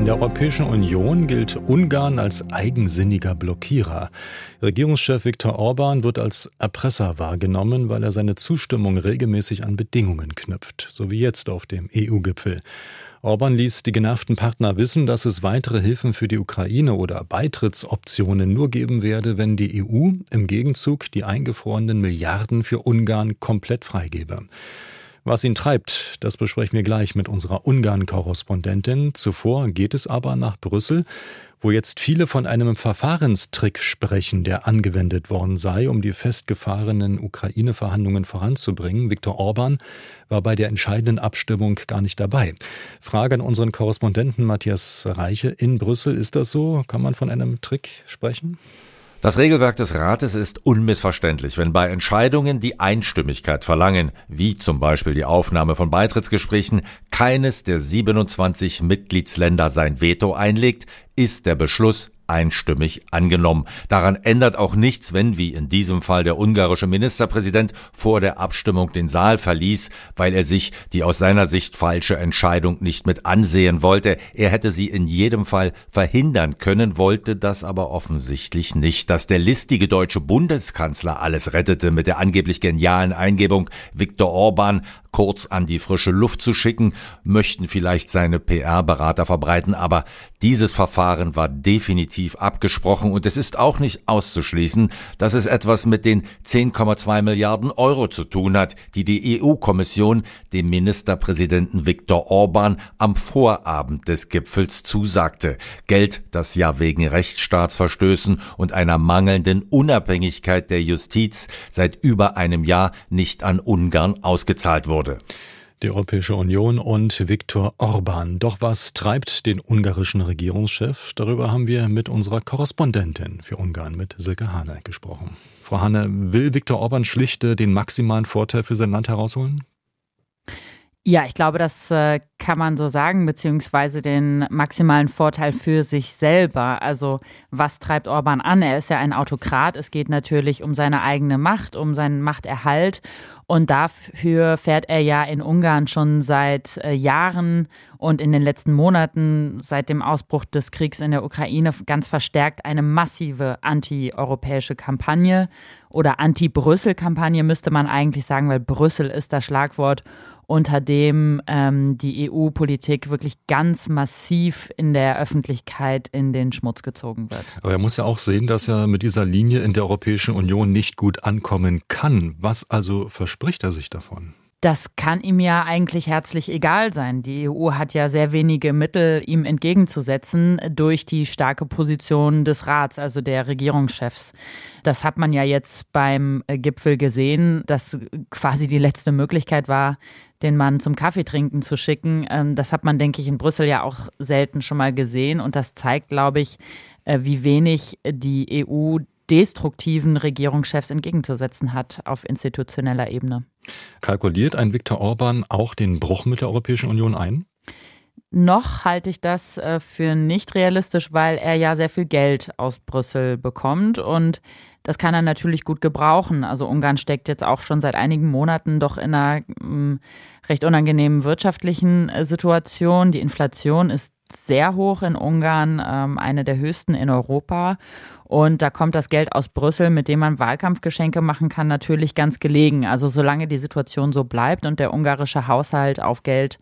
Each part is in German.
In der Europäischen Union gilt Ungarn als eigensinniger Blockierer. Regierungschef Viktor Orban wird als Erpresser wahrgenommen, weil er seine Zustimmung regelmäßig an Bedingungen knüpft, so wie jetzt auf dem EU-Gipfel. Orban ließ die genervten Partner wissen, dass es weitere Hilfen für die Ukraine oder Beitrittsoptionen nur geben werde, wenn die EU im Gegenzug die eingefrorenen Milliarden für Ungarn komplett freigebe. Was ihn treibt, das besprechen wir gleich mit unserer Ungarn-Korrespondentin. Zuvor geht es aber nach Brüssel, wo jetzt viele von einem Verfahrenstrick sprechen, der angewendet worden sei, um die festgefahrenen Ukraine-Verhandlungen voranzubringen. Viktor Orban war bei der entscheidenden Abstimmung gar nicht dabei. Frage an unseren Korrespondenten Matthias Reiche in Brüssel. Ist das so? Kann man von einem Trick sprechen? Das Regelwerk des Rates ist unmissverständlich, wenn bei Entscheidungen, die Einstimmigkeit verlangen, wie zum Beispiel die Aufnahme von Beitrittsgesprächen, keines der 27 Mitgliedsländer sein Veto einlegt, ist der Beschluss einstimmig angenommen. Daran ändert auch nichts, wenn, wie in diesem Fall, der ungarische Ministerpräsident vor der Abstimmung den Saal verließ, weil er sich die aus seiner Sicht falsche Entscheidung nicht mit ansehen wollte. Er hätte sie in jedem Fall verhindern können, wollte das aber offensichtlich nicht. Dass der listige deutsche Bundeskanzler alles rettete mit der angeblich genialen Eingebung, Viktor Orban kurz an die frische Luft zu schicken, möchten vielleicht seine PR-Berater verbreiten, aber dieses Verfahren war definitiv abgesprochen und es ist auch nicht auszuschließen, dass es etwas mit den 10,2 Milliarden Euro zu tun hat, die die EU-Kommission dem Ministerpräsidenten Viktor Orban am Vorabend des Gipfels zusagte. Geld, das ja wegen Rechtsstaatsverstößen und einer mangelnden Unabhängigkeit der Justiz seit über einem Jahr nicht an Ungarn ausgezahlt wurde wurde. Die Europäische Union und Viktor Orban. Doch was treibt den ungarischen Regierungschef? Darüber haben wir mit unserer Korrespondentin für Ungarn, mit Silke Hane, gesprochen. Frau Hane, will Viktor Orban schlicht den maximalen Vorteil für sein Land herausholen? Ja, ich glaube, das äh, kann man so sagen, beziehungsweise den maximalen Vorteil für sich selber. Also was treibt Orban an? Er ist ja ein Autokrat. Es geht natürlich um seine eigene Macht, um seinen Machterhalt. Und dafür fährt er ja in Ungarn schon seit äh, Jahren und in den letzten Monaten, seit dem Ausbruch des Kriegs in der Ukraine, ganz verstärkt eine massive anti-europäische Kampagne oder Anti-Brüssel-Kampagne müsste man eigentlich sagen, weil Brüssel ist das Schlagwort unter dem ähm, die EU-Politik wirklich ganz massiv in der Öffentlichkeit in den Schmutz gezogen wird. Aber er muss ja auch sehen, dass er mit dieser Linie in der Europäischen Union nicht gut ankommen kann. Was also verspricht er sich davon? Das kann ihm ja eigentlich herzlich egal sein. Die EU hat ja sehr wenige Mittel, ihm entgegenzusetzen durch die starke Position des Rats, also der Regierungschefs. Das hat man ja jetzt beim Gipfel gesehen, dass quasi die letzte Möglichkeit war, den Mann zum Kaffeetrinken zu schicken. Ähm, das hat man, denke ich, in Brüssel ja auch selten schon mal gesehen. Und das zeigt, glaube ich, äh, wie wenig die EU destruktiven Regierungschefs entgegenzusetzen hat auf institutioneller Ebene. Kalkuliert ein Viktor Orban auch den Bruch mit der Europäischen Union ein? Noch halte ich das äh, für nicht realistisch, weil er ja sehr viel Geld aus Brüssel bekommt und das kann er natürlich gut gebrauchen. Also Ungarn steckt jetzt auch schon seit einigen Monaten doch in einer mm, recht unangenehmen wirtschaftlichen äh, Situation. Die Inflation ist sehr hoch in Ungarn, ähm, eine der höchsten in Europa. Und da kommt das Geld aus Brüssel, mit dem man Wahlkampfgeschenke machen kann, natürlich ganz gelegen. Also solange die Situation so bleibt und der ungarische Haushalt auf Geld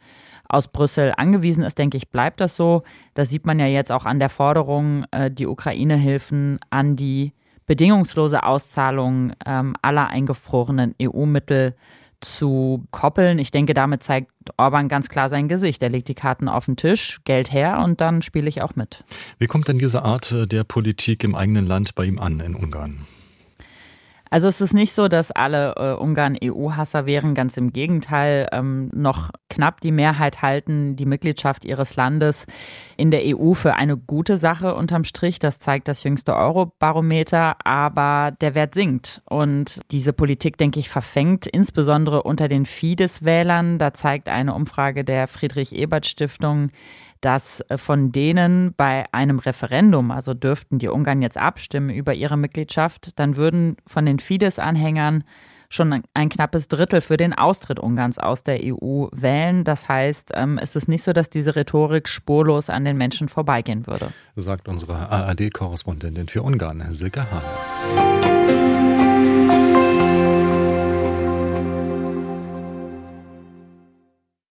aus Brüssel angewiesen ist, denke ich, bleibt das so. Das sieht man ja jetzt auch an der Forderung, äh, die Ukraine-Hilfen an die bedingungslose Auszahlung ähm, aller eingefrorenen EU-Mittel zu koppeln. Ich denke, damit zeigt Orban ganz klar sein Gesicht. Er legt die Karten auf den Tisch, Geld her und dann spiele ich auch mit. Wie kommt denn diese Art äh, der Politik im eigenen Land bei ihm an in Ungarn? Also es ist nicht so, dass alle äh, Ungarn EU-Hasser wären, ganz im Gegenteil, ähm, noch knapp die Mehrheit halten die Mitgliedschaft ihres Landes in der EU für eine gute Sache unterm Strich. Das zeigt das jüngste Eurobarometer, aber der Wert sinkt. Und diese Politik, denke ich, verfängt insbesondere unter den Fidesz-Wählern. Da zeigt eine Umfrage der Friedrich-Ebert-Stiftung, dass äh, von denen bei einem Referendum, also dürften die Ungarn jetzt abstimmen über ihre Mitgliedschaft, dann würden von den Fidesz-Anhängern schon ein knappes Drittel für den Austritt Ungarns aus der EU wählen. Das heißt, ähm, es ist nicht so, dass diese Rhetorik spurlos an den Menschen vorbeigehen würde. Sagt unsere ARD-Korrespondentin für Ungarn, Silke Hahn.